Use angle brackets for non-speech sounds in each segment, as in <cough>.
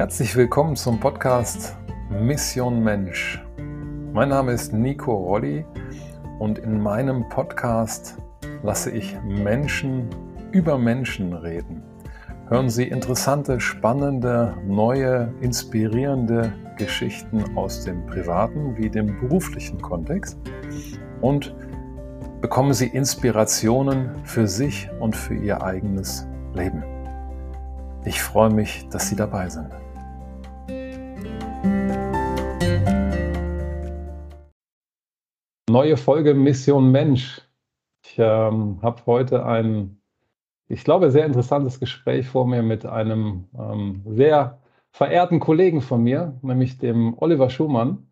Herzlich willkommen zum Podcast Mission Mensch. Mein Name ist Nico Rolli und in meinem Podcast lasse ich Menschen über Menschen reden. Hören Sie interessante, spannende, neue, inspirierende Geschichten aus dem privaten wie dem beruflichen Kontext und bekommen Sie Inspirationen für sich und für Ihr eigenes Leben. Ich freue mich, dass Sie dabei sind. Neue Folge Mission Mensch. Ich ähm, habe heute ein, ich glaube, sehr interessantes Gespräch vor mir mit einem ähm, sehr verehrten Kollegen von mir, nämlich dem Oliver Schumann.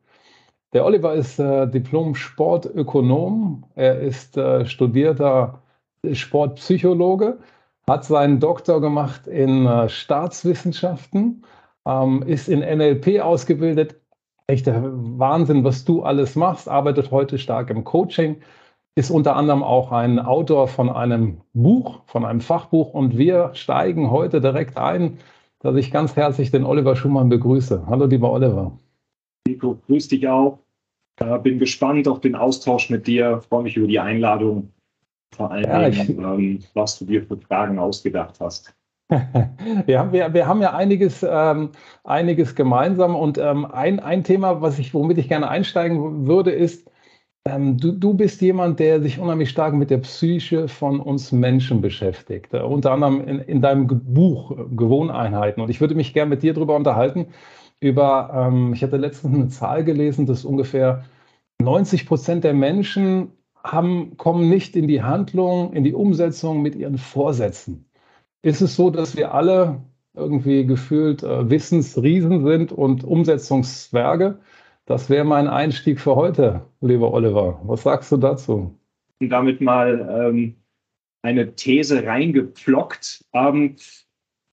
Der Oliver ist äh, Diplom-Sportökonom. Er ist äh, studierter Sportpsychologe, hat seinen Doktor gemacht in äh, Staatswissenschaften, ähm, ist in NLP ausgebildet, echter Wahnsinn, was du alles machst, arbeitet heute stark im Coaching, ist unter anderem auch ein Autor von einem Buch, von einem Fachbuch und wir steigen heute direkt ein, dass ich ganz herzlich den Oliver Schumann begrüße. Hallo, lieber Oliver. Nico, grüß dich auch. Äh, bin gespannt auf den Austausch mit dir, freue mich über die Einladung, vor allem, ja, ähm, was du dir für Fragen ausgedacht hast. <laughs> wir, haben, wir, wir haben ja einiges, ähm, einiges gemeinsam und ähm, ein, ein Thema, was ich, womit ich gerne einsteigen würde, ist, ähm, du, du bist jemand, der sich unheimlich stark mit der Psyche von uns Menschen beschäftigt, äh, unter anderem in, in deinem Buch äh, Gewohneinheiten. Und ich würde mich gerne mit dir darüber unterhalten, über, ähm, ich hatte letztens eine Zahl gelesen, dass ungefähr 90 Prozent der Menschen haben, kommen nicht in die Handlung, in die Umsetzung mit ihren Vorsätzen ist es so, dass wir alle irgendwie gefühlt äh, Wissensriesen sind und Umsetzungszwerge. Das wäre mein Einstieg für heute, lieber Oliver. Was sagst du dazu? Damit mal ähm, eine These reingepflockt. Ähm,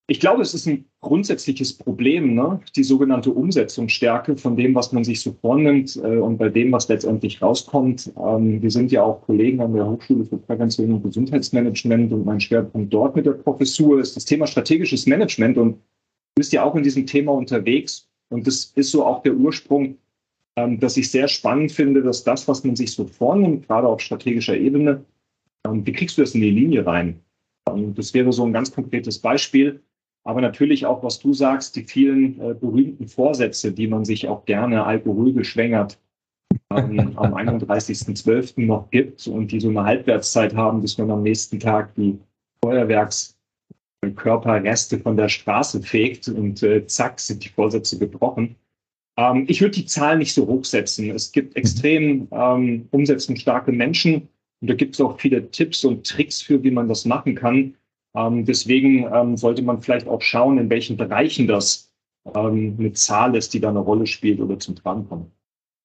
ich glaube, es ist ein grundsätzliches Problem, ne? die sogenannte Umsetzungsstärke von dem, was man sich so vornimmt äh, und bei dem, was letztendlich rauskommt. Ähm, wir sind ja auch Kollegen an der Hochschule für Prävention und Gesundheitsmanagement und mein Schwerpunkt dort mit der Professur ist das Thema strategisches Management und du bist ja auch in diesem Thema unterwegs und das ist so auch der Ursprung, ähm, dass ich sehr spannend finde, dass das, was man sich so vornimmt, gerade auf strategischer Ebene, ähm, wie kriegst du das in die Linie rein? Ähm, das wäre so ein ganz konkretes Beispiel aber natürlich auch, was du sagst, die vielen äh, berühmten Vorsätze, die man sich auch gerne alkoholgeschwängert ähm, am 31.12. noch gibt und die so eine Halbwertszeit haben, bis man am nächsten Tag die Feuerwerkskörperreste von der Straße fegt und äh, zack sind die Vorsätze gebrochen. Ähm, ich würde die Zahl nicht so hochsetzen. Es gibt extrem ähm, umsetzungsstarke Menschen und da gibt es auch viele Tipps und Tricks für, wie man das machen kann. Ähm, deswegen ähm, sollte man vielleicht auch schauen, in welchen Bereichen das ähm, eine Zahl ist, die da eine Rolle spielt oder zum Tragen kommt.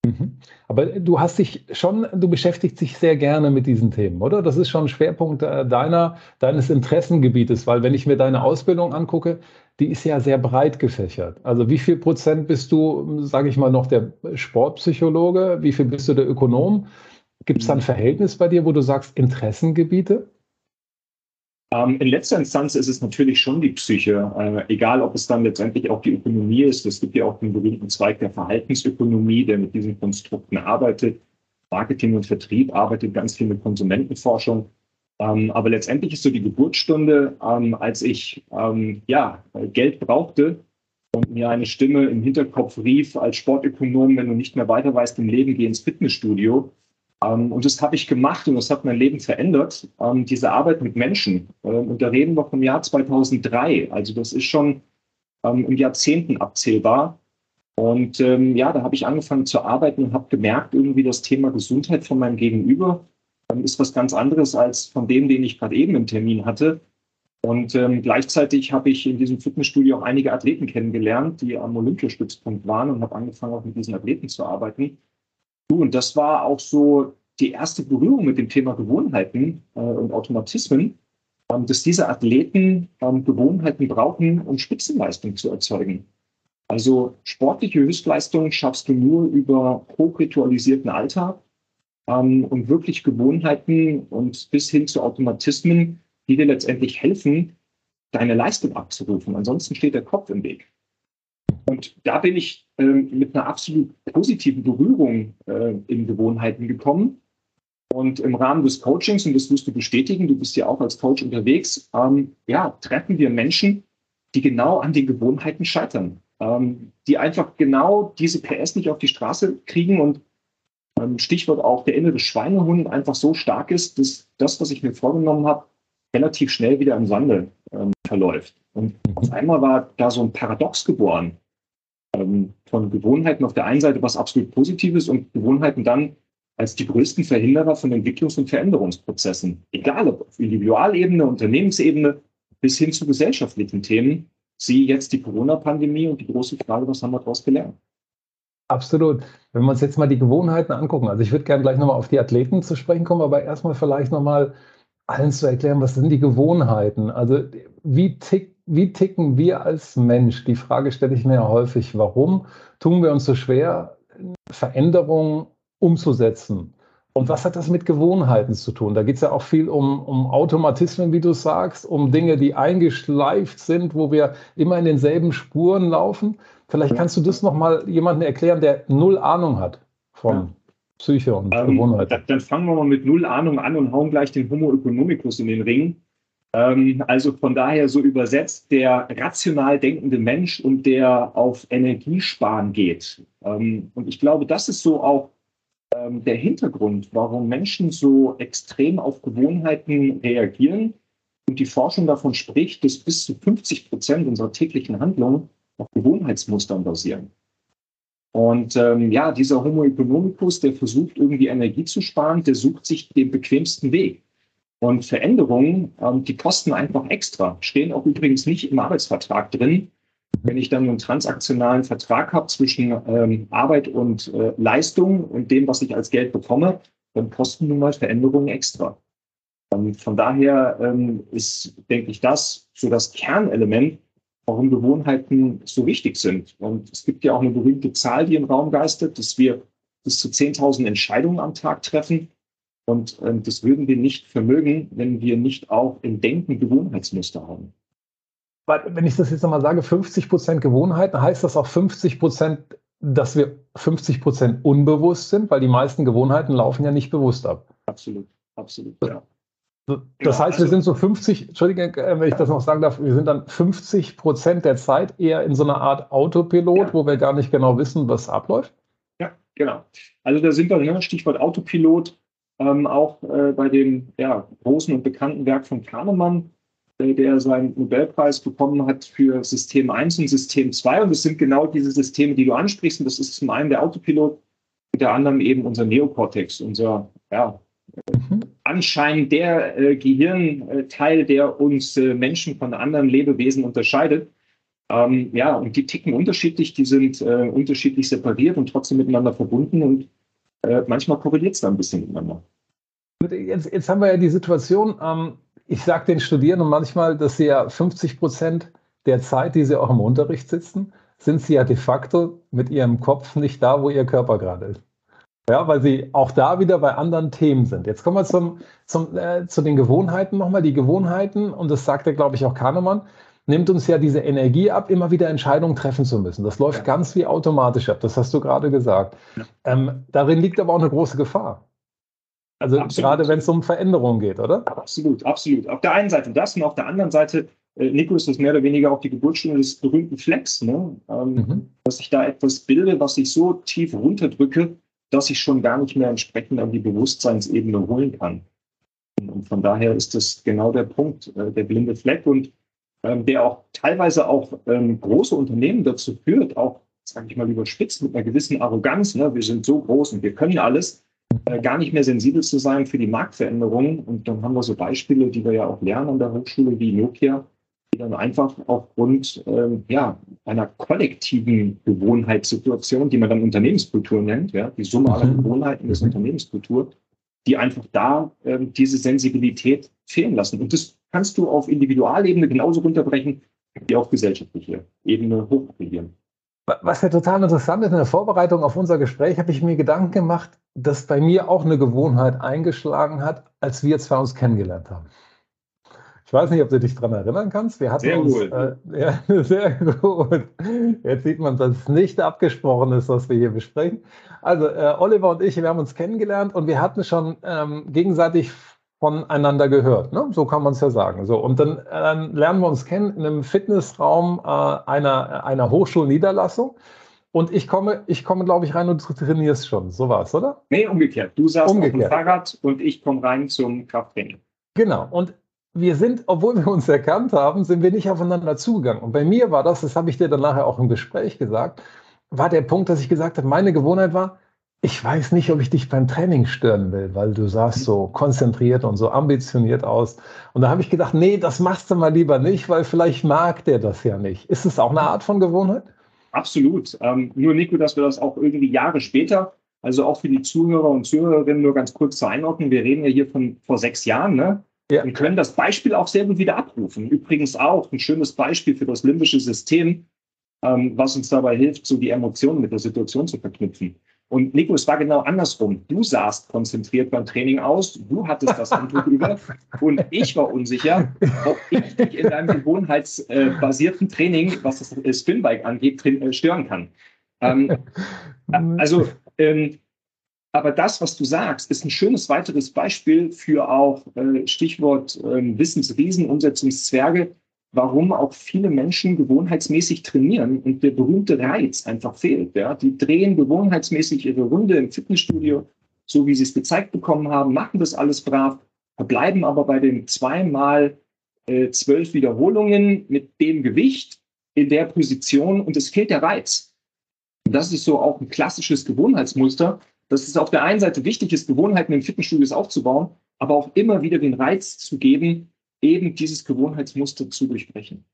Mhm. Aber du hast dich schon, du beschäftigst dich sehr gerne mit diesen Themen, oder? Das ist schon ein Schwerpunkt äh, deiner, deines Interessengebietes, weil wenn ich mir deine Ausbildung angucke, die ist ja sehr breit gefächert. Also wie viel Prozent bist du, sage ich mal, noch der Sportpsychologe? Wie viel bist du der Ökonom? Gibt es da ein mhm. Verhältnis bei dir, wo du sagst Interessengebiete? Ähm, in letzter Instanz ist es natürlich schon die Psyche, äh, egal ob es dann letztendlich auch die Ökonomie ist. Es gibt ja auch den berühmten Zweig der Verhaltensökonomie, der mit diesen Konstrukten arbeitet. Marketing und Vertrieb arbeitet ganz viel mit Konsumentenforschung. Ähm, aber letztendlich ist so die Geburtsstunde, ähm, als ich ja, Geld brauchte und mir eine Stimme im Hinterkopf rief als Sportökonom, wenn du nicht mehr weiter weißt im Leben, geh ins Fitnessstudio. Ähm, und das habe ich gemacht und das hat mein Leben verändert, ähm, diese Arbeit mit Menschen. Ähm, und da reden wir vom Jahr 2003. Also das ist schon in Jahrzehnten abzählbar. Und ja, da habe ich angefangen zu arbeiten und habe gemerkt, irgendwie das Thema Gesundheit von meinem Gegenüber ist was ganz anderes als von dem, den ich gerade eben im Termin hatte. Und ähm, gleichzeitig habe ich in diesem Fitnessstudio auch einige Athleten kennengelernt, die am Olympiastützpunkt waren und habe angefangen, auch mit diesen Athleten zu arbeiten. Und das war auch so die erste Berührung mit dem Thema Gewohnheiten äh, und Automatismen, ähm, dass diese Athleten ähm, Gewohnheiten brauchen, um Spitzenleistung zu erzeugen. Also sportliche Höchstleistung schaffst du nur über hochritualisierten Alltag ähm, und wirklich Gewohnheiten und bis hin zu Automatismen, die dir letztendlich helfen, deine Leistung abzurufen. Ansonsten steht der Kopf im Weg. Und da bin ich äh, mit einer absolut positiven Berührung äh, in Gewohnheiten gekommen. Und im Rahmen des Coachings, und das wirst du bestätigen, du bist ja auch als Coach unterwegs, ähm, ja, treffen wir Menschen, die genau an den Gewohnheiten scheitern, ähm, die einfach genau diese PS nicht auf die Straße kriegen und ähm, Stichwort auch der innere Schweinehund einfach so stark ist, dass das, was ich mir vorgenommen habe, relativ schnell wieder im Sande ähm, verläuft. Und auf einmal war da so ein Paradox geboren ähm, von Gewohnheiten auf der einen Seite was absolut Positives und Gewohnheiten dann als die größten Verhinderer von Entwicklungs- und Veränderungsprozessen. Egal ob auf Individualebene, Unternehmensebene bis hin zu gesellschaftlichen Themen. Sie jetzt die Corona-Pandemie und die große Frage, was haben wir daraus gelernt? Absolut. Wenn wir uns jetzt mal die Gewohnheiten angucken, also ich würde gerne gleich nochmal auf die Athleten zu sprechen kommen, aber erstmal vielleicht nochmal allen zu erklären, was sind die Gewohnheiten? Also wie, tick, wie ticken wir als Mensch? Die Frage stelle ich mir ja häufig, warum tun wir uns so schwer, Veränderungen umzusetzen? Und was hat das mit Gewohnheiten zu tun? Da geht es ja auch viel um, um Automatismen, wie du sagst, um Dinge, die eingeschleift sind, wo wir immer in denselben Spuren laufen. Vielleicht kannst du das nochmal jemandem erklären, der null Ahnung hat von. Psyche und ähm, Gewohnheiten. Dann fangen wir mal mit null Ahnung an und hauen gleich den Homo economicus in den Ring. Ähm, also von daher so übersetzt der rational denkende Mensch und der auf Energiesparen geht. Ähm, und ich glaube, das ist so auch ähm, der Hintergrund, warum Menschen so extrem auf Gewohnheiten reagieren. Und die Forschung davon spricht, dass bis zu 50 Prozent unserer täglichen Handlungen auf Gewohnheitsmustern basieren. Und ähm, ja, dieser Homo economicus, der versucht irgendwie Energie zu sparen, der sucht sich den bequemsten Weg. Und Veränderungen, ähm, die kosten einfach extra, stehen auch übrigens nicht im Arbeitsvertrag drin. Wenn ich dann einen transaktionalen Vertrag habe zwischen ähm, Arbeit und äh, Leistung und dem, was ich als Geld bekomme, dann kosten nun mal Veränderungen extra. Und von daher ähm, ist, denke ich, das so das Kernelement, warum Gewohnheiten so wichtig sind. Und es gibt ja auch eine berühmte Zahl, die im Raum geistert, dass wir bis zu 10.000 Entscheidungen am Tag treffen. Und äh, das würden wir nicht vermögen, wenn wir nicht auch im Denken Gewohnheitsmuster haben wenn ich das jetzt nochmal sage, 50 Prozent Gewohnheiten, heißt das auch 50 Prozent, dass wir 50 Prozent unbewusst sind, weil die meisten Gewohnheiten laufen ja nicht bewusst ab. Absolut, absolut, ja. Das heißt, wir also sind so 50, Entschuldige, wenn ich das noch sagen darf, wir sind dann 50 Prozent der Zeit eher in so einer Art Autopilot, ja. wo wir gar nicht genau wissen, was abläuft? Ja, genau. Also da sind wir, ne, Stichwort Autopilot, ähm, auch äh, bei dem ja, großen und bekannten Werk von Kahnemann, der seinen Nobelpreis bekommen hat für System 1 und System 2. Und das sind genau diese Systeme, die du ansprichst. Und das ist zum einen der Autopilot, und der anderen eben unser Neokortex, unser ja. Anscheinend der äh, Gehirnteil, der uns äh, Menschen von anderen Lebewesen unterscheidet. Ähm, ja, und die ticken unterschiedlich, die sind äh, unterschiedlich separiert und trotzdem miteinander verbunden und äh, manchmal korreliert es da ein bisschen miteinander. Jetzt, jetzt haben wir ja die Situation, ähm, ich sage den Studierenden manchmal, dass sie ja 50 Prozent der Zeit, die sie auch im Unterricht sitzen, sind sie ja de facto mit ihrem Kopf nicht da, wo ihr Körper gerade ist. Ja, weil sie auch da wieder bei anderen Themen sind. Jetzt kommen wir zum, zum, äh, zu den Gewohnheiten nochmal. Die Gewohnheiten, und das sagt ja, glaube ich, auch Kahnemann, nimmt uns ja diese Energie ab, immer wieder Entscheidungen treffen zu müssen. Das läuft ja. ganz wie automatisch ab. Das hast du gerade gesagt. Ja. Ähm, darin liegt aber auch eine große Gefahr. Also absolut. gerade wenn es um Veränderungen geht, oder? Absolut, absolut. Auf der einen Seite das und auf der anderen Seite, äh, Nico, ist das mehr oder weniger auch die Geburtsstunde des berühmten Flex, ne? Ähm, mhm. dass ich da etwas bilde, was ich so tief runterdrücke, dass ich schon gar nicht mehr entsprechend an die Bewusstseinsebene holen kann. Und von daher ist das genau der Punkt, äh, der blinde Fleck und ähm, der auch teilweise auch ähm, große Unternehmen dazu führt, auch, sage ich mal, überspitzt mit einer gewissen Arroganz, ne? wir sind so groß und wir können alles, äh, gar nicht mehr sensibel zu sein für die Marktveränderungen. Und dann haben wir so Beispiele, die wir ja auch lernen an der Hochschule, wie Nokia, dann einfach aufgrund ähm, ja, einer kollektiven Gewohnheitssituation, die man dann Unternehmenskultur nennt, ja, die Summe aller mhm. Gewohnheiten des mhm. Unternehmenskultur, die einfach da ähm, diese Sensibilität fehlen lassen. Und das kannst du auf Individualebene genauso runterbrechen, wie auf gesellschaftliche Ebene hochregieren. Was ja total interessant ist, in der Vorbereitung auf unser Gespräch habe ich mir Gedanken gemacht, dass bei mir auch eine Gewohnheit eingeschlagen hat, als wir zwei uns kennengelernt haben. Ich weiß nicht, ob du dich daran erinnern kannst. Wir hatten sehr uns, gut. Äh, ja, <laughs> sehr gut. Jetzt sieht man, dass es nicht abgesprochen ist, was wir hier besprechen. Also äh, Oliver und ich, wir haben uns kennengelernt und wir hatten schon ähm, gegenseitig voneinander gehört. Ne? So kann man es ja sagen. So und dann äh, lernen wir uns kennen in einem Fitnessraum äh, einer einer Hochschulniederlassung. Und ich komme, ich komme, glaube ich, rein und du trainierst schon. So war es, oder? Nee, umgekehrt. Du saßt umgekehrt. auf dem Fahrrad und ich komme rein zum Krafttraining. Genau. Und wir sind, obwohl wir uns erkannt haben, sind wir nicht aufeinander zugegangen. Und bei mir war das, das habe ich dir dann nachher auch im Gespräch gesagt, war der Punkt, dass ich gesagt habe, meine Gewohnheit war, ich weiß nicht, ob ich dich beim Training stören will, weil du sahst so konzentriert und so ambitioniert aus. Und da habe ich gedacht, nee, das machst du mal lieber nicht, weil vielleicht mag der das ja nicht. Ist es auch eine Art von Gewohnheit? Absolut. Ähm, nur Nico, dass wir das auch irgendwie Jahre später, also auch für die Zuhörer und Zuhörerinnen nur ganz kurz zu einordnen. Wir reden ja hier von vor sechs Jahren, ne? Ja. Und können das Beispiel auch sehr gut wieder abrufen. Übrigens auch ein schönes Beispiel für das limbische System, ähm, was uns dabei hilft, so die Emotionen mit der Situation zu verknüpfen. Und Nico, es war genau andersrum. Du sahst konzentriert beim Training aus, du hattest das Handtuch über und ich war unsicher, ob ich dich in deinem gewohnheitsbasierten Training, was das Spinbike angeht, äh, stören kann. Ähm, <laughs> also ähm, aber das, was du sagst, ist ein schönes weiteres Beispiel für auch äh, Stichwort äh, Wissensriesen, Umsetzungszwerge, warum auch viele Menschen gewohnheitsmäßig trainieren und der berühmte Reiz einfach fehlt. Ja? Die drehen gewohnheitsmäßig ihre Runde im Fitnessstudio, so wie sie es gezeigt bekommen haben, machen das alles brav, bleiben aber bei den zweimal äh, zwölf Wiederholungen mit dem Gewicht in der Position und es fehlt der Reiz. Und das ist so auch ein klassisches Gewohnheitsmuster, dass es auf der einen Seite wichtig ist, Gewohnheiten in Fitnessstudios aufzubauen, aber auch immer wieder den Reiz zu geben, eben dieses Gewohnheitsmuster zu durchbrechen.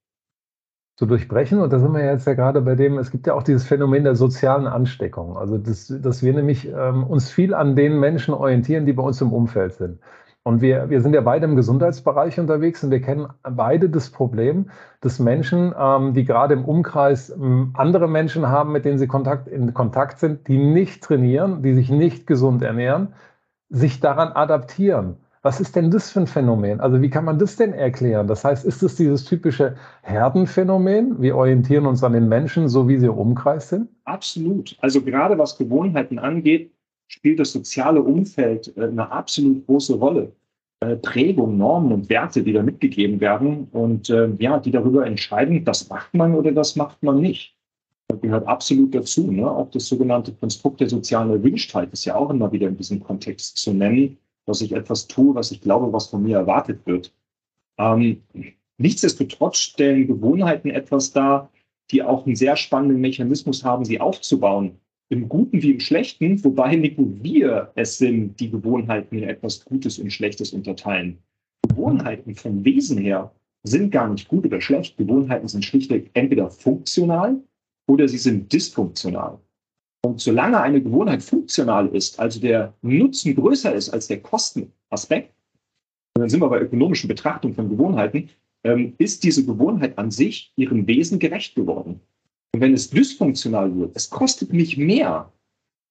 Zu durchbrechen, und da sind wir jetzt ja gerade bei dem, es gibt ja auch dieses Phänomen der sozialen Ansteckung. Also, das, dass wir nämlich ähm, uns viel an den Menschen orientieren, die bei uns im Umfeld sind. Und wir, wir sind ja beide im Gesundheitsbereich unterwegs und wir kennen beide das Problem, dass Menschen, ähm, die gerade im Umkreis ähm, andere Menschen haben, mit denen sie Kontakt, in Kontakt sind, die nicht trainieren, die sich nicht gesund ernähren, sich daran adaptieren. Was ist denn das für ein Phänomen? Also wie kann man das denn erklären? Das heißt, ist es dieses typische Herdenphänomen? Wir orientieren uns an den Menschen, so wie sie im Umkreis sind? Absolut. Also gerade was Gewohnheiten angeht, spielt das soziale Umfeld äh, eine absolut große Rolle. Äh, Prägung, Normen und Werte, die da mitgegeben werden und äh, ja, die darüber entscheiden, das macht man oder das macht man nicht. Das gehört absolut dazu. Ne? Auch das sogenannte Konstrukt der sozialen Erwünschtheit ist ja auch immer wieder in diesem Kontext zu nennen, dass ich etwas tue, was ich glaube, was von mir erwartet wird. Ähm, nichtsdestotrotz stellen Gewohnheiten etwas dar, die auch einen sehr spannenden Mechanismus haben, sie aufzubauen im Guten wie im Schlechten, wobei nicht nur wir es sind, die Gewohnheiten in etwas Gutes und Schlechtes unterteilen. Gewohnheiten vom Wesen her sind gar nicht gut oder schlecht. Gewohnheiten sind schlichtweg entweder funktional oder sie sind dysfunktional. Und solange eine Gewohnheit funktional ist, also der Nutzen größer ist als der Kostenaspekt, und dann sind wir bei ökonomischen Betrachtungen von Gewohnheiten, ähm, ist diese Gewohnheit an sich ihrem Wesen gerecht geworden. Wenn es dysfunktional wird, es kostet mich mehr,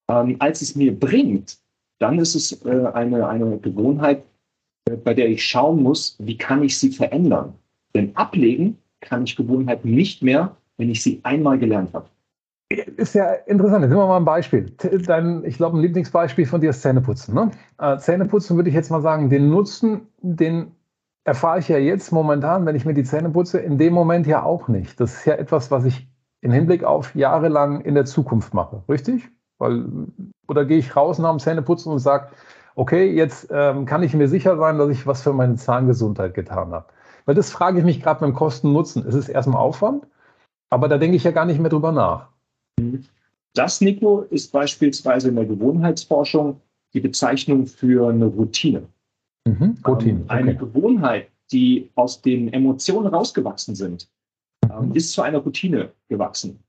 ähm, als es mir bringt, dann ist es äh, eine, eine Gewohnheit, äh, bei der ich schauen muss, wie kann ich sie verändern. Denn ablegen kann ich Gewohnheiten nicht mehr, wenn ich sie einmal gelernt habe. Ist ja interessant. Jetzt nehmen wir mal ein Beispiel. Dein, ich glaube, ein Lieblingsbeispiel von dir ist Zähneputzen. Ne? Äh, Zähneputzen würde ich jetzt mal sagen, den Nutzen, den erfahre ich ja jetzt momentan, wenn ich mir die Zähne putze, in dem Moment ja auch nicht. Das ist ja etwas, was ich im Hinblick auf jahrelang in der Zukunft mache, richtig? Weil, oder gehe ich raus nach dem Zähneputzen und sage, okay, jetzt ähm, kann ich mir sicher sein, dass ich was für meine Zahngesundheit getan habe. Weil das frage ich mich gerade beim Kosten-Nutzen. Es ist erstmal Aufwand, aber da denke ich ja gar nicht mehr drüber nach. Das, Nico, ist beispielsweise in der Gewohnheitsforschung die Bezeichnung für eine Routine. Mhm, Routine. Ähm, okay. Eine Gewohnheit, die aus den Emotionen rausgewachsen sind, ähm, ist zu einer Routine gewachsen.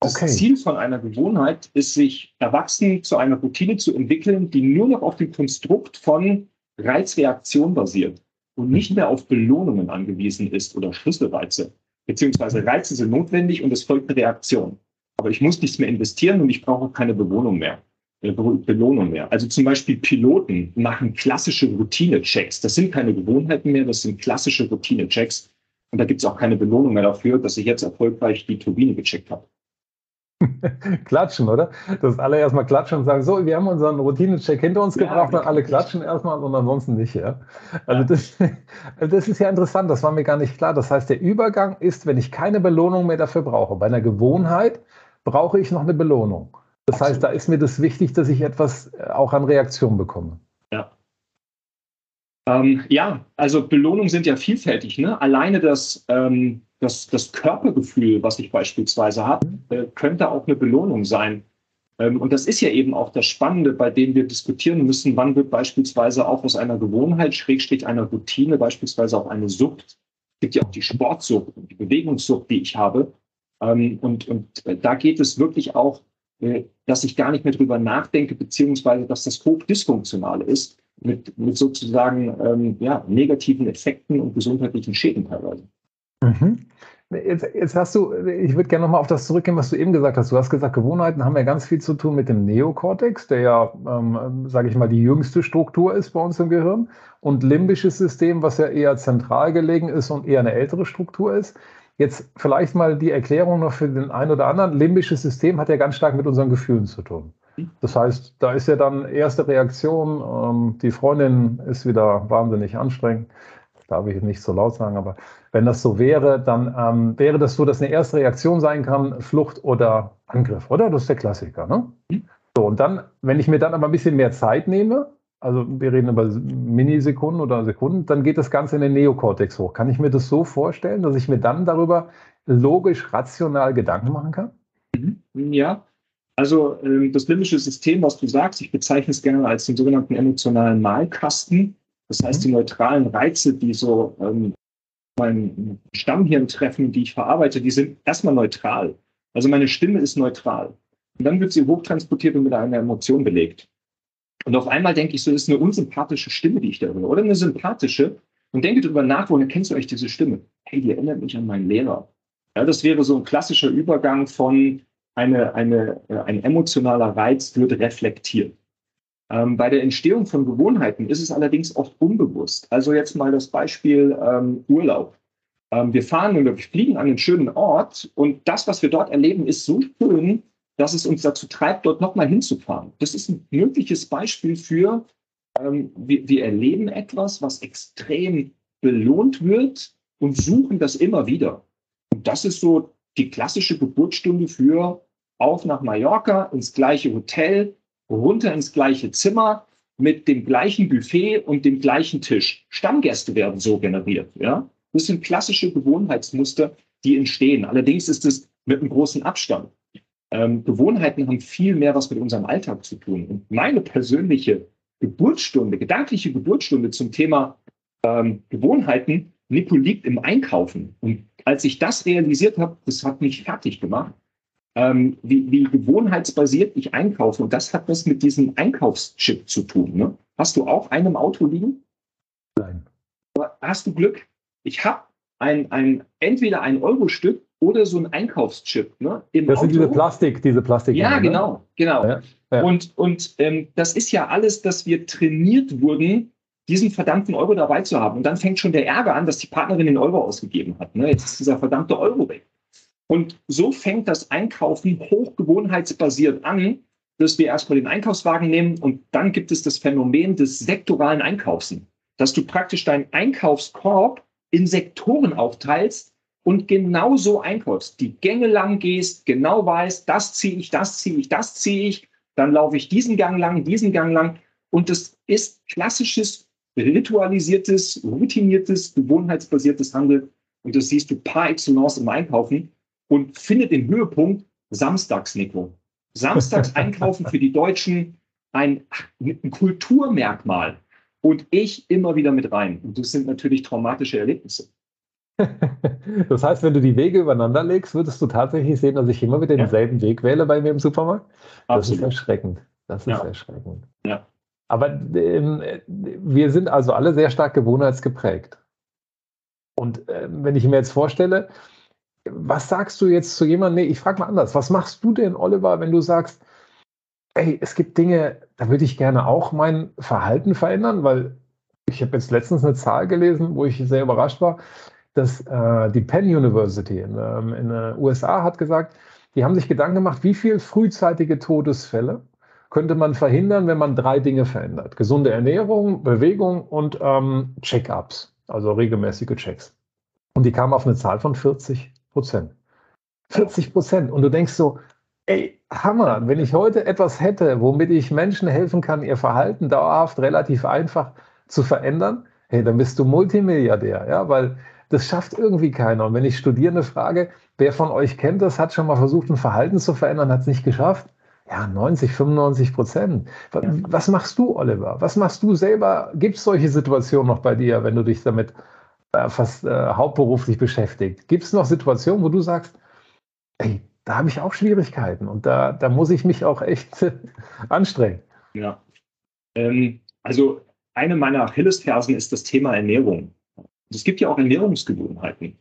Das okay. Ziel von einer Gewohnheit ist, sich erwachsen zu einer Routine zu entwickeln, die nur noch auf dem Konstrukt von Reizreaktion basiert und nicht mehr auf Belohnungen angewiesen ist oder Schlüsselreize. Beziehungsweise Reize sind notwendig und es folgt eine Reaktion. Aber ich muss nichts mehr investieren und ich brauche keine Bewohnung mehr. Belohnung mehr. Also zum Beispiel Piloten machen klassische Routine-Checks. Das sind keine Gewohnheiten mehr, das sind klassische Routine-Checks. Und da gibt es auch keine Belohnung mehr dafür, dass ich jetzt erfolgreich die Turbine gecheckt habe. <laughs> klatschen, oder? Das alle erstmal klatschen und sagen, so, wir haben unseren Routine-Check hinter uns ja, gebracht und alle klatschen erstmal und ansonsten nicht, ja. Also das, <laughs> das ist ja interessant, das war mir gar nicht klar. Das heißt, der Übergang ist, wenn ich keine Belohnung mehr dafür brauche. Bei einer Gewohnheit brauche ich noch eine Belohnung. Das heißt, da ist mir das wichtig, dass ich etwas äh, auch an Reaktion bekomme. Ja. Ähm, ja, also Belohnungen sind ja vielfältig. Ne? Alleine das, ähm, das, das Körpergefühl, was ich beispielsweise habe, äh, könnte auch eine Belohnung sein. Ähm, und das ist ja eben auch das Spannende, bei dem wir diskutieren müssen, wann wird beispielsweise auch aus einer Gewohnheit, Schrägstrich einer Routine, beispielsweise auch eine Sucht. Es gibt ja auch die Sportsucht und die Bewegungssucht, die ich habe. Ähm, und, und äh, da geht es wirklich auch äh, dass ich gar nicht mehr drüber nachdenke, beziehungsweise dass das hoch dysfunktional ist, mit, mit sozusagen ähm, ja, negativen Effekten und gesundheitlichen Schäden teilweise. Mhm. Jetzt, jetzt, hast du, ich würde gerne nochmal auf das zurückgehen, was du eben gesagt hast. Du hast gesagt, Gewohnheiten haben ja ganz viel zu tun mit dem Neokortex, der ja, ähm, sage ich mal, die jüngste Struktur ist bei uns im Gehirn. Und limbisches System, was ja eher zentral gelegen ist und eher eine ältere Struktur ist. Jetzt vielleicht mal die Erklärung noch für den einen oder anderen. Limbisches System hat ja ganz stark mit unseren Gefühlen zu tun. Das heißt, da ist ja dann erste Reaktion, ähm, die Freundin ist wieder wahnsinnig anstrengend. Darf ich nicht so laut sagen, aber wenn das so wäre, dann ähm, wäre das so, dass eine erste Reaktion sein kann, Flucht oder Angriff, oder? Das ist der Klassiker, ne? So, und dann, wenn ich mir dann aber ein bisschen mehr Zeit nehme, also wir reden über Minisekunden oder Sekunden, dann geht das Ganze in den Neokortex hoch. Kann ich mir das so vorstellen, dass ich mir dann darüber logisch, rational Gedanken machen kann? Mhm. Ja, also ähm, das limbische System, was du sagst, ich bezeichne es gerne als den sogenannten emotionalen Malkasten. Das heißt, die mhm. neutralen Reize, die so ähm, mein Stammhirn treffen, die ich verarbeite, die sind erstmal neutral. Also meine Stimme ist neutral. Und dann wird sie hochtransportiert und mit einer Emotion belegt. Und auf einmal denke ich so, das ist eine unsympathische Stimme, die ich da höre. Oder eine sympathische. Und denke darüber nach, woher kennst du euch diese Stimme? Hey, die erinnert mich an meinen Lehrer. Ja, das wäre so ein klassischer Übergang von eine, eine, äh, ein emotionaler Reiz wird reflektiert. Ähm, bei der Entstehung von Gewohnheiten ist es allerdings oft unbewusst. Also jetzt mal das Beispiel ähm, Urlaub. Ähm, wir fahren oder wir fliegen an einen schönen Ort und das, was wir dort erleben, ist so schön, dass es uns dazu treibt, dort nochmal hinzufahren. Das ist ein mögliches Beispiel für, ähm, wir, wir erleben etwas, was extrem belohnt wird und suchen das immer wieder. Und das ist so die klassische Geburtsstunde für auf nach Mallorca, ins gleiche Hotel, runter ins gleiche Zimmer mit dem gleichen Buffet und dem gleichen Tisch. Stammgäste werden so generiert. Ja? Das sind klassische Gewohnheitsmuster, die entstehen. Allerdings ist es mit einem großen Abstand. Ähm, Gewohnheiten haben viel mehr was mit unserem Alltag zu tun. Und meine persönliche Geburtsstunde, gedankliche Geburtsstunde zum Thema ähm, Gewohnheiten, Nico liegt im Einkaufen. Und als ich das realisiert habe, das hat mich fertig gemacht, ähm, wie, wie gewohnheitsbasiert ich einkaufe. Und das hat was mit diesem Einkaufschip zu tun. Ne? Hast du auch einen im Auto liegen? Nein. Hast du Glück? Ich habe ein, ein, entweder ein Euro-Stück oder so ein Einkaufschip. Ne, im das Auto. sind diese Plastik, diese Plastik. Ja, genau, ne? genau. Ja, ja. Und, und ähm, das ist ja alles, dass wir trainiert wurden, diesen verdammten Euro dabei zu haben. Und dann fängt schon der Ärger an, dass die Partnerin den Euro ausgegeben hat. Ne? Jetzt ist dieser verdammte Euro weg. Und so fängt das Einkaufen hochgewohnheitsbasiert an, dass wir erstmal den Einkaufswagen nehmen und dann gibt es das Phänomen des sektoralen Einkaufs, dass du praktisch deinen Einkaufskorb in Sektoren aufteilst und genau so einkaufst, die Gänge lang gehst, genau weißt, das ziehe ich, das ziehe ich, das ziehe ich, dann laufe ich diesen Gang lang, diesen Gang lang. Und das ist klassisches, ritualisiertes, routiniertes, gewohnheitsbasiertes Handel. Und das siehst du par excellence im Einkaufen und findet den Höhepunkt samstags, Nico. Samstags <laughs> einkaufen für die Deutschen ein, ein Kulturmerkmal. Und ich immer wieder mit rein. Und das sind natürlich traumatische Erlebnisse. <laughs> Das heißt, wenn du die Wege übereinander legst, würdest du tatsächlich sehen, dass ich immer wieder denselben ja. Weg wähle bei mir im Supermarkt? Das Absolut. ist erschreckend. Das ist ja. erschreckend. Ja. Aber ähm, wir sind also alle sehr stark gewohnheitsgeprägt. Und äh, wenn ich mir jetzt vorstelle, was sagst du jetzt zu jemandem? Nee, ich frage mal anders. Was machst du denn, Oliver, wenn du sagst, ey, es gibt Dinge, da würde ich gerne auch mein Verhalten verändern, weil ich habe jetzt letztens eine Zahl gelesen, wo ich sehr überrascht war, dass äh, die Penn University in, ähm, in den USA hat gesagt, die haben sich Gedanken gemacht, wie viele frühzeitige Todesfälle könnte man verhindern, wenn man drei Dinge verändert. Gesunde Ernährung, Bewegung und ähm, Check-ups, also regelmäßige Checks. Und die kamen auf eine Zahl von 40 Prozent. 40 Prozent. Und du denkst so, ey, Hammer, wenn ich heute etwas hätte, womit ich Menschen helfen kann, ihr Verhalten dauerhaft relativ einfach zu verändern, hey, dann bist du Multimilliardär, ja, weil das schafft irgendwie keiner. Und wenn ich Studierende frage, wer von euch kennt das, hat schon mal versucht, ein Verhalten zu verändern, hat es nicht geschafft? Ja, 90, 95 Prozent. Was, was machst du, Oliver? Was machst du selber? Gibt es solche Situationen noch bei dir, wenn du dich damit äh, fast äh, hauptberuflich beschäftigt? Gibt es noch Situationen, wo du sagst, ey, da habe ich auch Schwierigkeiten und da, da muss ich mich auch echt <laughs> anstrengen? Ja. Ähm, also eine meiner Achillesfersen ist das Thema Ernährung. Es gibt ja auch Ernährungsgewohnheiten.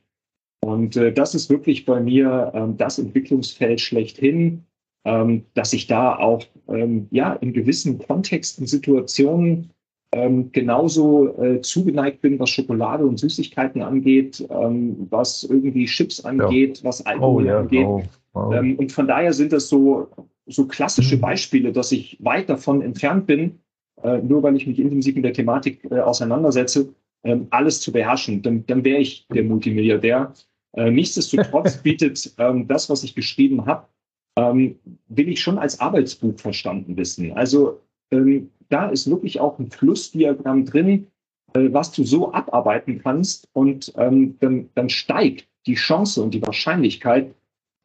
Und äh, das ist wirklich bei mir ähm, das Entwicklungsfeld schlechthin, ähm, dass ich da auch ähm, ja in gewissen Kontexten, Situationen ähm, genauso äh, zugeneigt bin, was Schokolade und Süßigkeiten angeht, ähm, was irgendwie Chips angeht, ja. was Alkohol oh, ja, angeht. Oh, oh. und von daher sind das so, so klassische mhm. Beispiele, dass ich weit davon entfernt bin, äh, nur weil ich mich intensiv mit der Thematik äh, auseinandersetze, ähm, alles zu beherrschen. Dann, dann wäre ich der Multimilliardär. Äh, nichtsdestotrotz <laughs> bietet ähm, das, was ich geschrieben habe, ähm, will ich schon als Arbeitsbuch verstanden wissen. Also ähm, da ist wirklich auch ein Flussdiagramm drin, äh, was du so abarbeiten kannst und ähm, dann, dann steigt die Chance und die Wahrscheinlichkeit,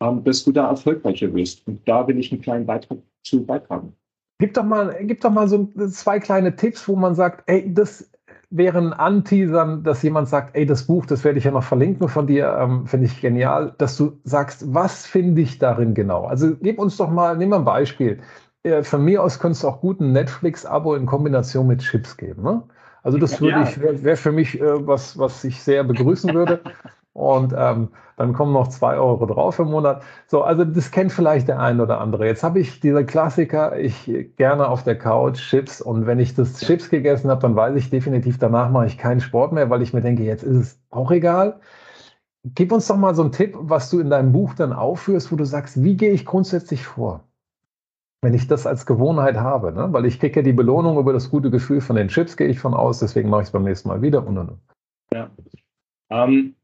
ähm, dass du da erfolgreicher wirst. Und da will ich einen kleinen Beitrag zu beitragen. Gib doch mal, gib doch mal so zwei kleine Tipps, wo man sagt, ey, das wären Anteasern, dass jemand sagt, ey, das Buch, das werde ich ja noch verlinken von dir, ähm, finde ich genial, dass du sagst, was finde ich darin genau? Also gib uns doch mal, nimm mal ein Beispiel. Äh, von mir aus könntest du auch gut ein Netflix-Abo in Kombination mit Chips geben. Ne? Also das würde ja. ich, wäre wär für mich äh, was, was ich sehr begrüßen würde. <laughs> Und ähm, dann kommen noch zwei Euro drauf im Monat. So, also das kennt vielleicht der ein oder andere. Jetzt habe ich diese Klassiker, ich gerne auf der Couch Chips und wenn ich das Chips gegessen habe, dann weiß ich definitiv, danach mache ich keinen Sport mehr, weil ich mir denke, jetzt ist es auch egal. Gib uns doch mal so einen Tipp, was du in deinem Buch dann aufführst, wo du sagst, wie gehe ich grundsätzlich vor? Wenn ich das als Gewohnheit habe, ne? weil ich kriege ja die Belohnung über das gute Gefühl von den Chips, gehe ich von aus, deswegen mache ich es beim nächsten Mal wieder und und und. Ja. Ähm,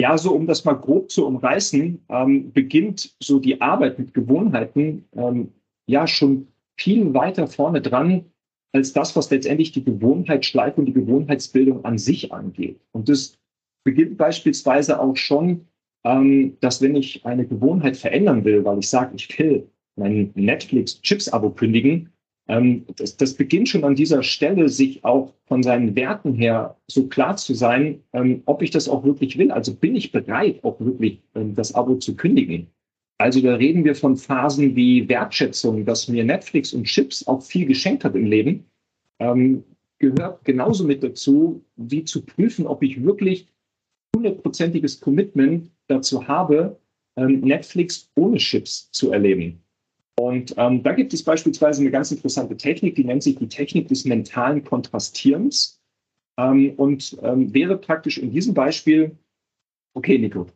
ja, so um das mal grob zu umreißen, ähm, beginnt so die Arbeit mit Gewohnheiten ähm, ja schon viel weiter vorne dran als das, was letztendlich die Gewohnheitsschleife und die Gewohnheitsbildung an sich angeht. Und das beginnt beispielsweise auch schon, ähm, dass wenn ich eine Gewohnheit verändern will, weil ich sage, ich will mein Netflix-Chips-Abo kündigen, ähm, das, das, beginnt schon an dieser Stelle, sich auch von seinen Werten her so klar zu sein, ähm, ob ich das auch wirklich will. Also bin ich bereit, auch wirklich ähm, das Abo zu kündigen. Also da reden wir von Phasen wie Wertschätzung, dass mir Netflix und Chips auch viel geschenkt hat im Leben, ähm, gehört genauso mit dazu, wie zu prüfen, ob ich wirklich hundertprozentiges Commitment dazu habe, ähm, Netflix ohne Chips zu erleben. Und ähm, da gibt es beispielsweise eine ganz interessante Technik, die nennt sich die Technik des mentalen Kontrastierens ähm, und ähm, wäre praktisch in diesem Beispiel, okay, Nico,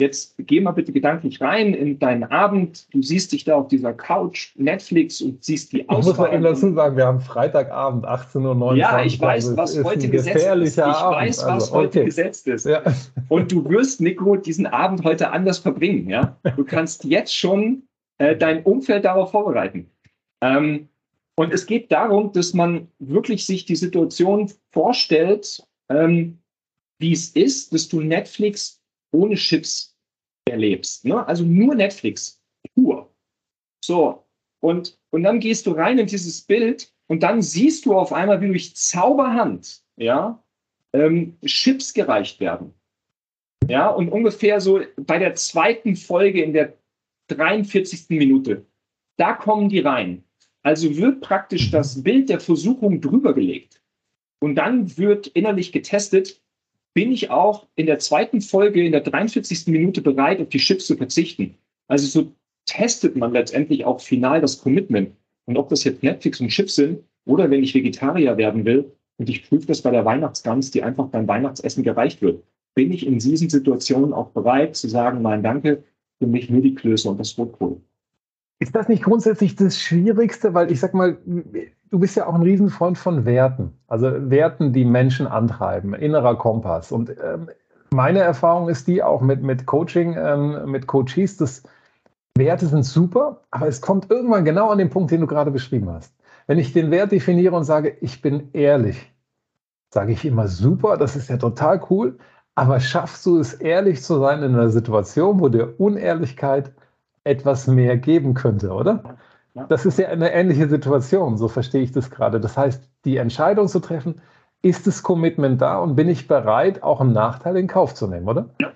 jetzt geh mal bitte gedanklich rein in deinen Abend. Du siehst dich da auf dieser Couch, Netflix und siehst die Auswahl. Ich muss mal eben dazu sagen, wir haben Freitagabend, 18.29 Uhr. Ja, ich weiß, was heute gesetzt ist. Ich Abend. weiß, was also, okay. heute gesetzt ist. Ja. Und du wirst, Nico, diesen Abend heute anders verbringen. Ja? Du kannst jetzt schon äh, dein Umfeld darauf vorbereiten. Ähm, und es geht darum, dass man wirklich sich die Situation vorstellt, ähm, wie es ist, dass du Netflix ohne Chips erlebst. Ne? Also nur Netflix, pur. So, und, und dann gehst du rein in dieses Bild und dann siehst du auf einmal, wie durch Zauberhand ja, ähm, Chips gereicht werden. Ja, und ungefähr so bei der zweiten Folge in der 43. Minute. Da kommen die rein. Also wird praktisch das Bild der Versuchung drüber gelegt. Und dann wird innerlich getestet, bin ich auch in der zweiten Folge, in der 43. Minute bereit, auf die Chips zu verzichten. Also so testet man letztendlich auch final das Commitment. Und ob das jetzt Netflix und Chips sind oder wenn ich Vegetarier werden will und ich prüfe das bei der Weihnachtsgans, die einfach beim Weihnachtsessen gereicht wird, bin ich in diesen Situationen auch bereit zu sagen, nein, danke, für mich nur die Klöße und das Rotkohl. Ist das nicht grundsätzlich das Schwierigste? Weil ich sag mal, du bist ja auch ein Riesenfreund von Werten. Also Werten, die Menschen antreiben, innerer Kompass. Und ähm, meine Erfahrung ist die auch mit, mit Coaching, ähm, mit Coaches, dass Werte sind super, aber es kommt irgendwann genau an den Punkt, den du gerade beschrieben hast. Wenn ich den Wert definiere und sage, ich bin ehrlich, sage ich immer super, das ist ja total cool, aber schaffst du es, ehrlich zu sein in einer Situation, wo der Unehrlichkeit etwas mehr geben könnte, oder? Ja. Das ist ja eine ähnliche Situation, so verstehe ich das gerade. Das heißt, die Entscheidung zu treffen, ist das Commitment da und bin ich bereit, auch einen Nachteil in Kauf zu nehmen, oder? Ja.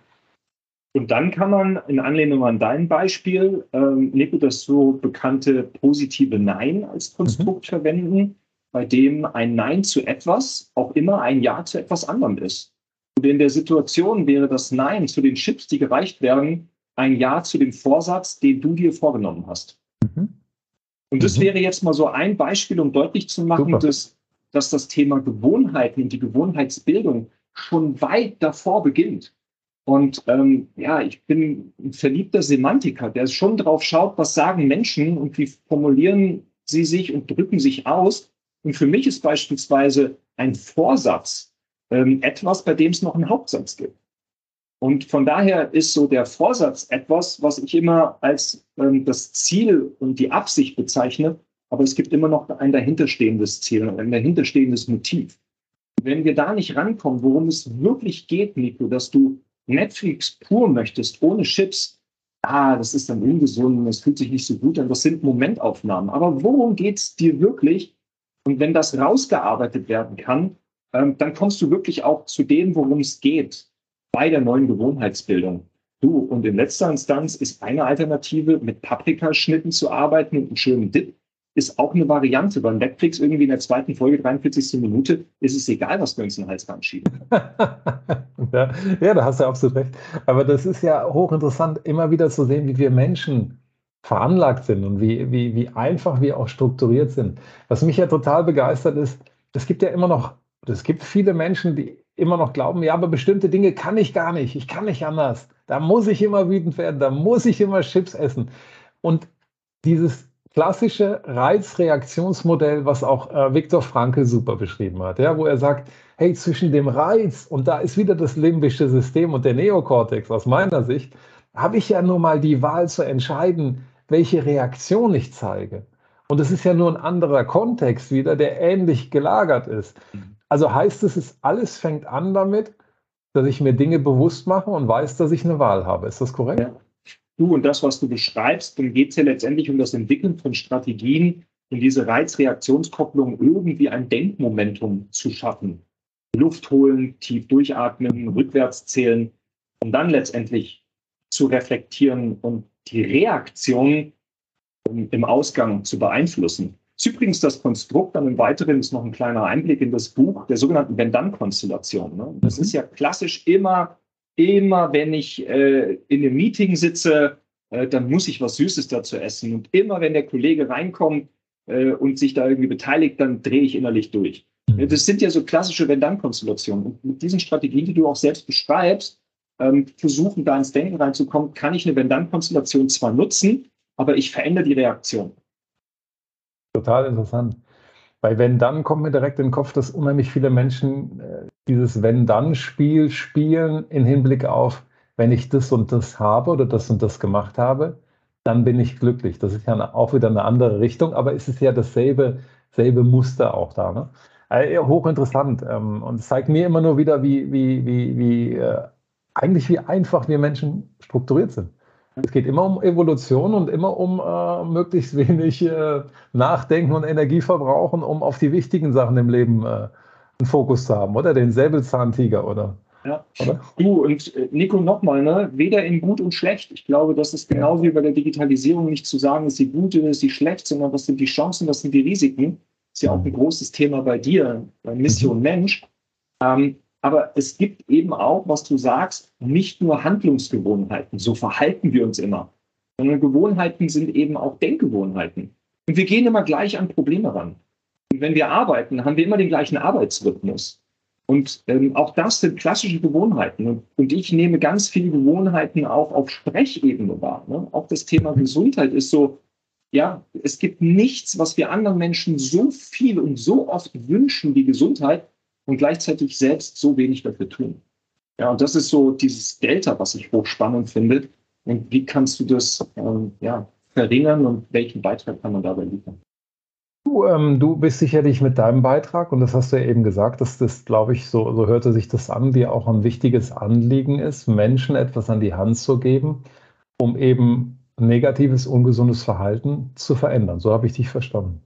Und dann kann man in Anlehnung an dein Beispiel, ähm, Nico, das so bekannte positive Nein als Konstrukt mhm. verwenden, bei dem ein Nein zu etwas auch immer ein Ja zu etwas anderem ist. Und in der Situation wäre das Nein zu den Chips, die gereicht werden, ein Ja zu dem Vorsatz, den du dir vorgenommen hast. Mhm. Und das mhm. wäre jetzt mal so ein Beispiel, um deutlich zu machen, dass, dass das Thema Gewohnheiten und die Gewohnheitsbildung schon weit davor beginnt. Und ähm, ja, ich bin ein verliebter Semantiker, der schon drauf schaut, was sagen Menschen und wie formulieren sie sich und drücken sich aus. Und für mich ist beispielsweise ein Vorsatz ähm, etwas, bei dem es noch einen Hauptsatz gibt. Und von daher ist so der Vorsatz etwas, was ich immer als ähm, das Ziel und die Absicht bezeichne. Aber es gibt immer noch ein dahinterstehendes Ziel und ein dahinterstehendes Motiv. Wenn wir da nicht rankommen, worum es wirklich geht, Nico, dass du Netflix pur möchtest, ohne Chips, ah, das ist dann ungesund, das fühlt sich nicht so gut an, das sind Momentaufnahmen. Aber worum geht es dir wirklich? Und wenn das rausgearbeitet werden kann, ähm, dann kommst du wirklich auch zu dem, worum es geht bei der neuen Gewohnheitsbildung. Du, und in letzter Instanz ist eine Alternative, mit Paprikaschnitten zu arbeiten und einen schönen Dip, ist auch eine Variante. Beim Netflix irgendwie in der zweiten Folge, 43. Minute, ist es egal, was wir uns in den Hals schieben. <laughs> ja, ja, da hast du absolut recht. Aber das ist ja hochinteressant, immer wieder zu sehen, wie wir Menschen veranlagt sind und wie, wie, wie einfach wir auch strukturiert sind. Was mich ja total begeistert ist, es gibt ja immer noch, es gibt viele Menschen, die immer noch glauben, ja, aber bestimmte Dinge kann ich gar nicht. Ich kann nicht anders. Da muss ich immer wütend werden, da muss ich immer Chips essen. Und dieses klassische Reizreaktionsmodell, was auch äh, Viktor Frankl super beschrieben hat, ja, wo er sagt, hey, zwischen dem Reiz und da ist wieder das limbische System und der Neokortex aus meiner Sicht, habe ich ja nur mal die Wahl zu entscheiden, welche Reaktion ich zeige. Und es ist ja nur ein anderer Kontext wieder, der ähnlich gelagert ist. Also heißt es, es alles fängt an damit, dass ich mir Dinge bewusst mache und weiß, dass ich eine Wahl habe. Ist das korrekt? Ja. Du und das, was du beschreibst, dann geht es ja letztendlich um das Entwickeln von Strategien, in diese Reizreaktionskopplung irgendwie ein Denkmomentum zu schaffen. Luft holen, tief durchatmen, rückwärts zählen, um dann letztendlich zu reflektieren und die Reaktion im Ausgang zu beeinflussen ist übrigens das Konstrukt dann im Weiteren ist noch ein kleiner Einblick in das Buch der sogenannten Wenn-Dann-Konstellation. Ne? Das mhm. ist ja klassisch immer, immer, wenn ich äh, in einem Meeting sitze, äh, dann muss ich was Süßes dazu essen. Und immer, wenn der Kollege reinkommt äh, und sich da irgendwie beteiligt, dann drehe ich innerlich durch. Mhm. Das sind ja so klassische Wenn-Dann-Konstellationen. Und mit diesen Strategien, die du auch selbst beschreibst, ähm, versuchen da ins Denken reinzukommen, kann ich eine Wenn-Dann-Konstellation zwar nutzen, aber ich verändere die Reaktion. Total interessant. Bei Wenn dann kommt mir direkt in den Kopf, dass unheimlich viele Menschen äh, dieses Wenn-Dann-Spiel spielen im Hinblick auf, wenn ich das und das habe oder das und das gemacht habe, dann bin ich glücklich. Das ist ja auch wieder eine andere Richtung, aber es ist ja dasselbe selbe Muster auch da. Ne? Also hochinteressant ähm, und zeigt mir immer nur wieder, wie, wie, wie, wie äh, eigentlich wie einfach wir Menschen strukturiert sind. Es geht immer um Evolution und immer um äh, möglichst wenig äh, Nachdenken und Energie verbrauchen, um auf die wichtigen Sachen im Leben äh, einen Fokus zu haben, oder? Den Säbelzahntiger, oder? Ja. Oder? Du und äh, Nico nochmal, ne? weder in gut und schlecht. Ich glaube, das ist genau ja. wie bei der Digitalisierung nicht zu sagen, ist die gute, ist die schlecht, sondern was sind die Chancen, was sind die Risiken. Ist ja auch ein großes Thema bei dir, bei Mission mhm. Mensch. Ähm, aber es gibt eben auch, was du sagst, nicht nur Handlungsgewohnheiten. So verhalten wir uns immer. Sondern Gewohnheiten sind eben auch Denkgewohnheiten. Und wir gehen immer gleich an Probleme ran. Und wenn wir arbeiten, haben wir immer den gleichen Arbeitsrhythmus. Und ähm, auch das sind klassische Gewohnheiten. Und, und, ich nehme ganz viele Gewohnheiten auch auf Sprechebene wahr. Ne? Auch das Thema Gesundheit ist so, ja, es gibt nichts, was wir anderen Menschen so viel und so oft wünschen wie Gesundheit und gleichzeitig selbst so wenig dafür tun. Ja, und das ist so dieses Delta, was ich hochspannend finde. Und wie kannst du das ähm, ja, verringern und welchen Beitrag kann man dabei liefern? Du, ähm, du bist sicherlich mit deinem Beitrag, und das hast du ja eben gesagt, dass das, glaube ich, so, so hörte sich das an, dir auch ein wichtiges Anliegen ist, Menschen etwas an die Hand zu geben, um eben negatives, ungesundes Verhalten zu verändern. So habe ich dich verstanden.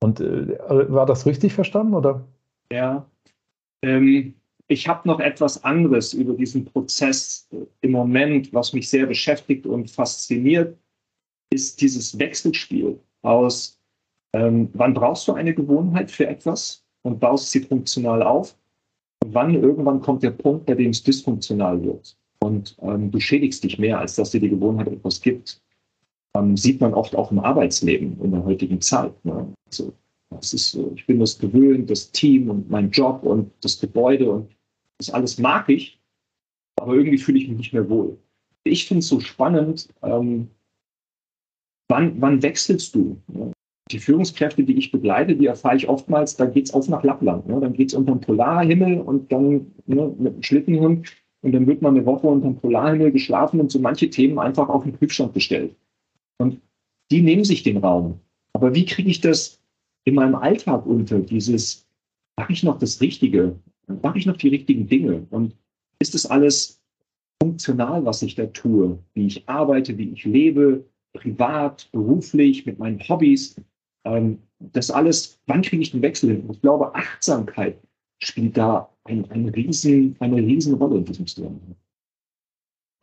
Und äh, war das richtig verstanden, oder? Ja. Ähm, ich habe noch etwas anderes über diesen Prozess im Moment, was mich sehr beschäftigt und fasziniert, ist dieses Wechselspiel aus, ähm, wann brauchst du eine Gewohnheit für etwas und baust sie funktional auf und wann irgendwann kommt der Punkt, bei dem es dysfunktional wird und ähm, du schädigst dich mehr, als dass dir die Gewohnheit etwas gibt. Ähm, sieht man oft auch im Arbeitsleben in der heutigen Zeit. Ne? Also, das ist ich bin das gewöhnt, das Team und mein Job und das Gebäude und das alles mag ich, aber irgendwie fühle ich mich nicht mehr wohl. Ich finde es so spannend, ähm, wann, wann wechselst du? Die Führungskräfte, die ich begleite, die erfahre ich oftmals, da geht es auf nach Lappland. Ne? Dann geht es unter dem Polarhimmel und dann ne, mit einem Schlittenhund und dann wird man eine Woche unter dem Polarhimmel geschlafen und so manche Themen einfach auf den Prüfstand gestellt. Und die nehmen sich den Raum. Aber wie kriege ich das in meinem Alltag unter? Dieses, mache ich noch das Richtige? mache ich noch die richtigen Dinge? Und ist das alles funktional, was ich da tue? Wie ich arbeite, wie ich lebe, privat, beruflich, mit meinen Hobbys? Ähm, das alles, wann kriege ich den Wechsel hin? Ich glaube, Achtsamkeit spielt da ein, ein riesen, eine riesen Rolle in diesem Zusammenhang.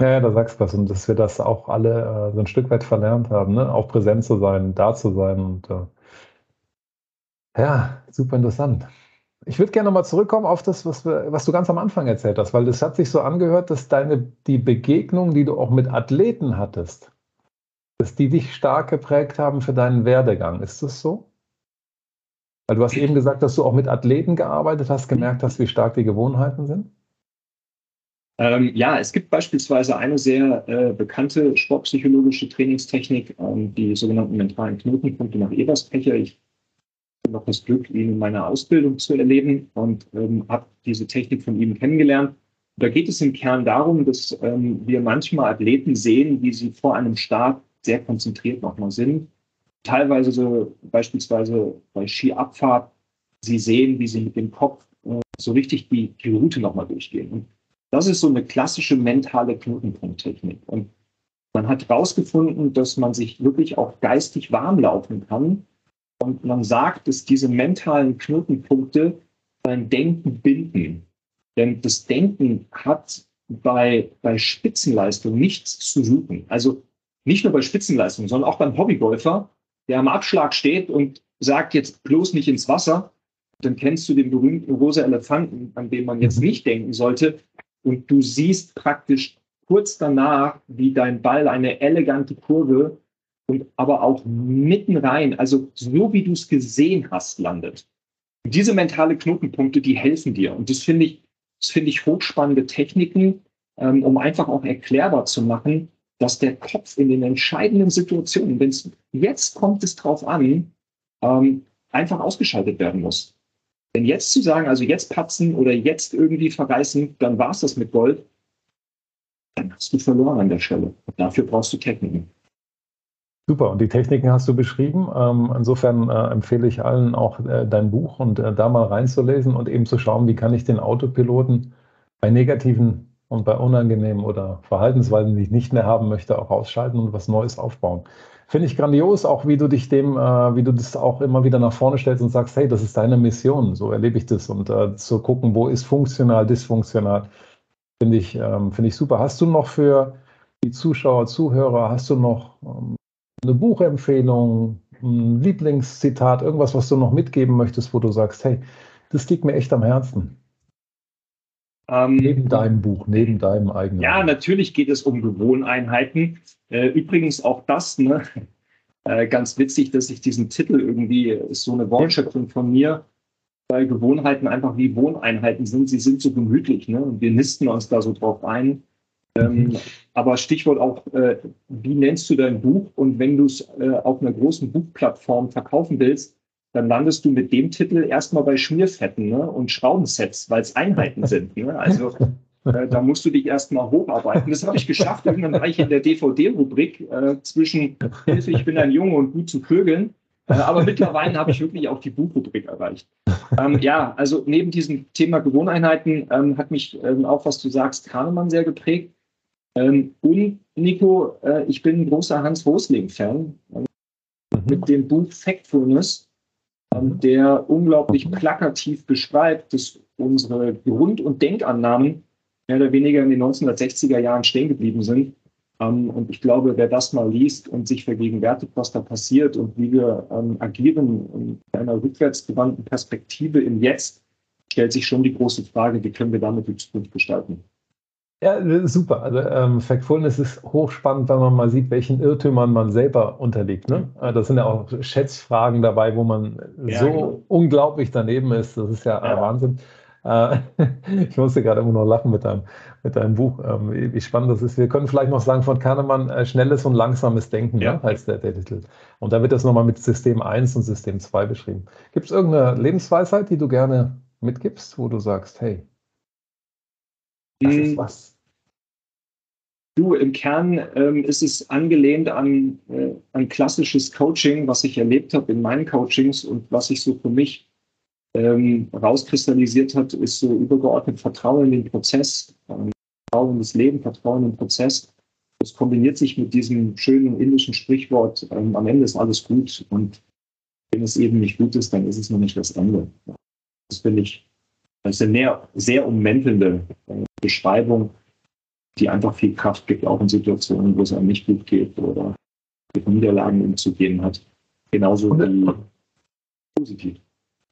Ja, da sagst du was und dass wir das auch alle äh, so ein Stück weit verlernt haben, ne? auch präsent zu sein, da zu sein und äh, ja, super interessant. Ich würde gerne nochmal zurückkommen auf das, was, wir, was, du ganz am Anfang erzählt hast, weil es hat sich so angehört, dass deine, die Begegnung, die du auch mit Athleten hattest, dass die dich stark geprägt haben für deinen Werdegang. Ist das so? Weil du hast eben gesagt, dass du auch mit Athleten gearbeitet hast, gemerkt hast, wie stark die Gewohnheiten sind? Ähm, ja, es gibt beispielsweise eine sehr äh, bekannte sportpsychologische Trainingstechnik, ähm, die sogenannten mentalen Knotenpunkte nach Eberspecher. Ich noch das Glück, ihn in meiner Ausbildung zu erleben und ähm, habe diese Technik von ihm kennengelernt. Da geht es im Kern darum, dass ähm, wir manchmal Athleten sehen, wie sie vor einem Start sehr konzentriert nochmal sind. Teilweise so beispielsweise bei Skiabfahrt, sie sehen, wie sie mit dem Kopf äh, so richtig die, die Route nochmal durchgehen. Und das ist so eine klassische mentale Knotenpunkttechnik. Und man hat herausgefunden, dass man sich wirklich auch geistig warm laufen kann, und man sagt, dass diese mentalen Knotenpunkte dein Denken binden. Denn das Denken hat bei, bei Spitzenleistung nichts zu suchen. Also nicht nur bei Spitzenleistung, sondern auch beim Hobbygolfer, der am Abschlag steht und sagt jetzt bloß nicht ins Wasser, dann kennst du den berühmten rosa Elefanten, an den man jetzt nicht denken sollte. Und du siehst praktisch kurz danach, wie dein Ball eine elegante Kurve und aber auch mitten rein, also so wie du es gesehen hast, landet. Und diese mentale Knotenpunkte, die helfen dir. Und das finde ich, das finde ich hochspannende Techniken, ähm, um einfach auch erklärbar zu machen, dass der Kopf in den entscheidenden Situationen, wenn es jetzt kommt es drauf an, ähm, einfach ausgeschaltet werden muss. Denn jetzt zu sagen, also jetzt patzen oder jetzt irgendwie verreißen, dann war es das mit Gold, dann hast du verloren an der Stelle. Und dafür brauchst du Techniken. Super, und die Techniken hast du beschrieben. Ähm, insofern äh, empfehle ich allen auch äh, dein Buch und äh, da mal reinzulesen und eben zu schauen, wie kann ich den Autopiloten bei negativen und bei unangenehmen oder Verhaltensweisen, die ich nicht mehr haben möchte, auch ausschalten und was Neues aufbauen. Finde ich grandios, auch wie du dich dem, wie du das auch immer wieder nach vorne stellst und sagst, hey, das ist deine Mission, so erlebe ich das und zu gucken, wo ist funktional, dysfunktional, finde ich, ähm, finde ich super. Hast du noch für die Zuschauer, Zuhörer, hast du noch ähm, eine Buchempfehlung, ein Lieblingszitat, irgendwas, was du noch mitgeben möchtest, wo du sagst, hey, das liegt mir echt am Herzen. Ähm, neben deinem Buch, neben deinem eigenen. Ja, natürlich geht es um Gewohneinheiten. Äh, übrigens auch das, ne, <laughs> äh, ganz witzig, dass ich diesen Titel irgendwie, ist so eine Wortschöpfung von mir, weil Gewohnheiten einfach wie Wohneinheiten sind. Sie sind so gemütlich ne? und wir nisten uns da so drauf ein. Ähm, mhm. aber Stichwort auch, äh, wie nennst du dein Buch? Und wenn du es äh, auf einer großen Buchplattform verkaufen willst, dann landest du mit dem Titel erstmal bei Schmierfetten ne? und Schraubensets, weil es Einheiten <laughs> sind. Ne? Also äh, da musst du dich erstmal hocharbeiten. Das habe ich geschafft. Irgendwann war ich in der DVD-Rubrik äh, zwischen Hilfe, ich bin ein Junge und gut zu Vögeln. Äh, aber mittlerweile habe ich wirklich auch die Buchrubrik erreicht. Ähm, ja, also neben diesem Thema Gewohneinheiten ähm, hat mich ähm, auch, was du sagst, Kahnemann sehr geprägt. Ähm, und Nico, äh, ich bin ein großer Hans Rosling-Fan mhm. mit dem Buch Factfulness, ähm, der unglaublich plakativ beschreibt, dass unsere Grund- und Denkannahmen mehr oder weniger in den 1960er Jahren stehen geblieben sind. Ähm, und ich glaube, wer das mal liest und sich vergegenwärtigt, was da passiert und wie wir ähm, agieren in einer rückwärtsgewandten Perspektive im Jetzt, stellt sich schon die große Frage, wie können wir damit die Zukunft gestalten? Ja, super. Also ähm, Factfulness ist hochspannend, wenn man mal sieht, welchen Irrtümern man selber unterliegt. Ne? Äh, das sind ja auch Schätzfragen dabei, wo man ja, so genau. unglaublich daneben ist. Das ist ja, ja. Wahnsinn. Äh, <laughs> ich musste gerade immer noch lachen mit deinem, mit deinem Buch. Ähm, wie spannend das ist. Wir können vielleicht noch sagen von Kahnemann, äh, schnelles und langsames Denken ja. ne, als der, der, Titel. Und da wird das nochmal mit System 1 und System 2 beschrieben. Gibt es irgendeine Lebensweisheit, die du gerne mitgibst, wo du sagst, hey, das hm. ist was? Du, im Kern ähm, ist es angelehnt an, äh, an klassisches Coaching, was ich erlebt habe in meinen Coachings und was ich so für mich ähm, rauskristallisiert hat, ist so übergeordnet Vertrauen in den Prozess, ähm, Vertrauen in das Leben, Vertrauen in den Prozess. Das kombiniert sich mit diesem schönen indischen Sprichwort, ähm, am Ende ist alles gut und wenn es eben nicht gut ist, dann ist es noch nicht das Ende. Das finde ich, das ist eine sehr, sehr ummäntelnde äh, Beschreibung, die einfach viel Kraft gibt, auch in Situationen, wo es einem nicht gut geht oder mit Niederlagen umzugehen hat. Genauso wie positiv.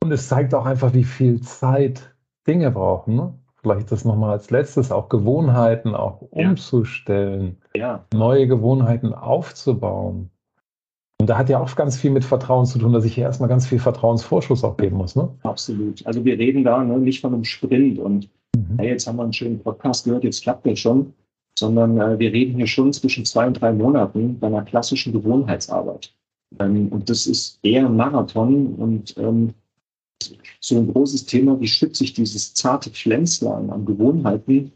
Und es zeigt auch einfach, wie viel Zeit Dinge brauchen. Ne? Vielleicht das nochmal als letztes, auch Gewohnheiten auch umzustellen, ja. neue Gewohnheiten aufzubauen. Und da hat ja auch ganz viel mit Vertrauen zu tun, dass ich hier erstmal ganz viel Vertrauensvorschuss auch geben muss. Ne? Absolut. Also wir reden da ne, nicht von einem Sprint und mhm. hey, jetzt haben wir einen schönen Podcast gehört, jetzt klappt das schon, sondern äh, wir reden hier schon zwischen zwei und drei Monaten bei einer klassischen Gewohnheitsarbeit. Ähm, und das ist eher ein Marathon und ähm, so ein großes Thema, wie schütze ich dieses zarte Pflänzlein an Gewohnheiten,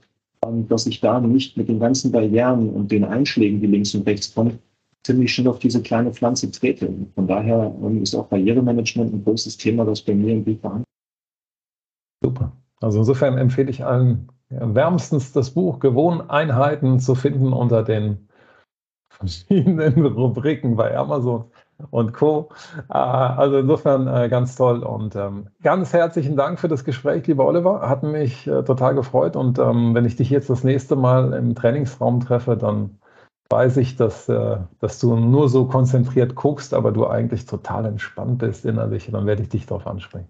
ähm, dass ich da nicht mit den ganzen Barrieren und den Einschlägen, die links und rechts kommen, ziemlich schnell auf diese kleine Pflanze trete. Von daher ähm, ist auch Barrieremanagement ein großes Thema, das bei mir im Blick behandelt. Super. Also insofern empfehle ich allen wärmstens das Buch Gewohneinheiten zu finden unter den verschiedenen <laughs> Rubriken bei Amazon und Co. Äh, also insofern äh, ganz toll und ähm, ganz herzlichen Dank für das Gespräch, lieber Oliver. Hat mich äh, total gefreut und ähm, wenn ich dich jetzt das nächste Mal im Trainingsraum treffe, dann weiß ich, dass, dass du nur so konzentriert guckst, aber du eigentlich total entspannt bist innerlich. Dann werde ich dich darauf ansprechen.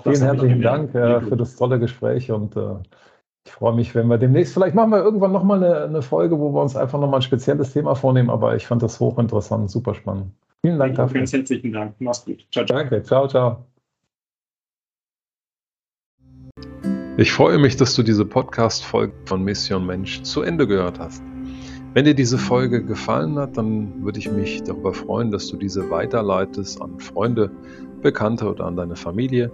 Vielen herzlichen Dank für das tolle Gespräch und ich freue mich, wenn wir demnächst, vielleicht machen wir irgendwann nochmal eine, eine Folge, wo wir uns einfach nochmal ein spezielles Thema vornehmen, aber ich fand das hochinteressant, super spannend. Vielen Dank dafür. Ganz herzlichen Dank. Mach's gut. Ciao, ciao. Danke. Ciao, ciao. Ich freue mich, dass du diese Podcast-Folge von Mission Mensch zu Ende gehört hast. Wenn dir diese Folge gefallen hat, dann würde ich mich darüber freuen, dass du diese weiterleitest an Freunde, Bekannte oder an deine Familie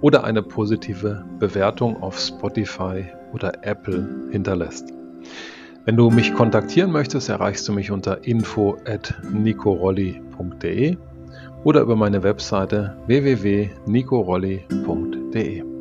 oder eine positive Bewertung auf Spotify oder Apple hinterlässt. Wenn du mich kontaktieren möchtest, erreichst du mich unter info at nicorolli.de oder über meine Webseite www.nicorolli.de.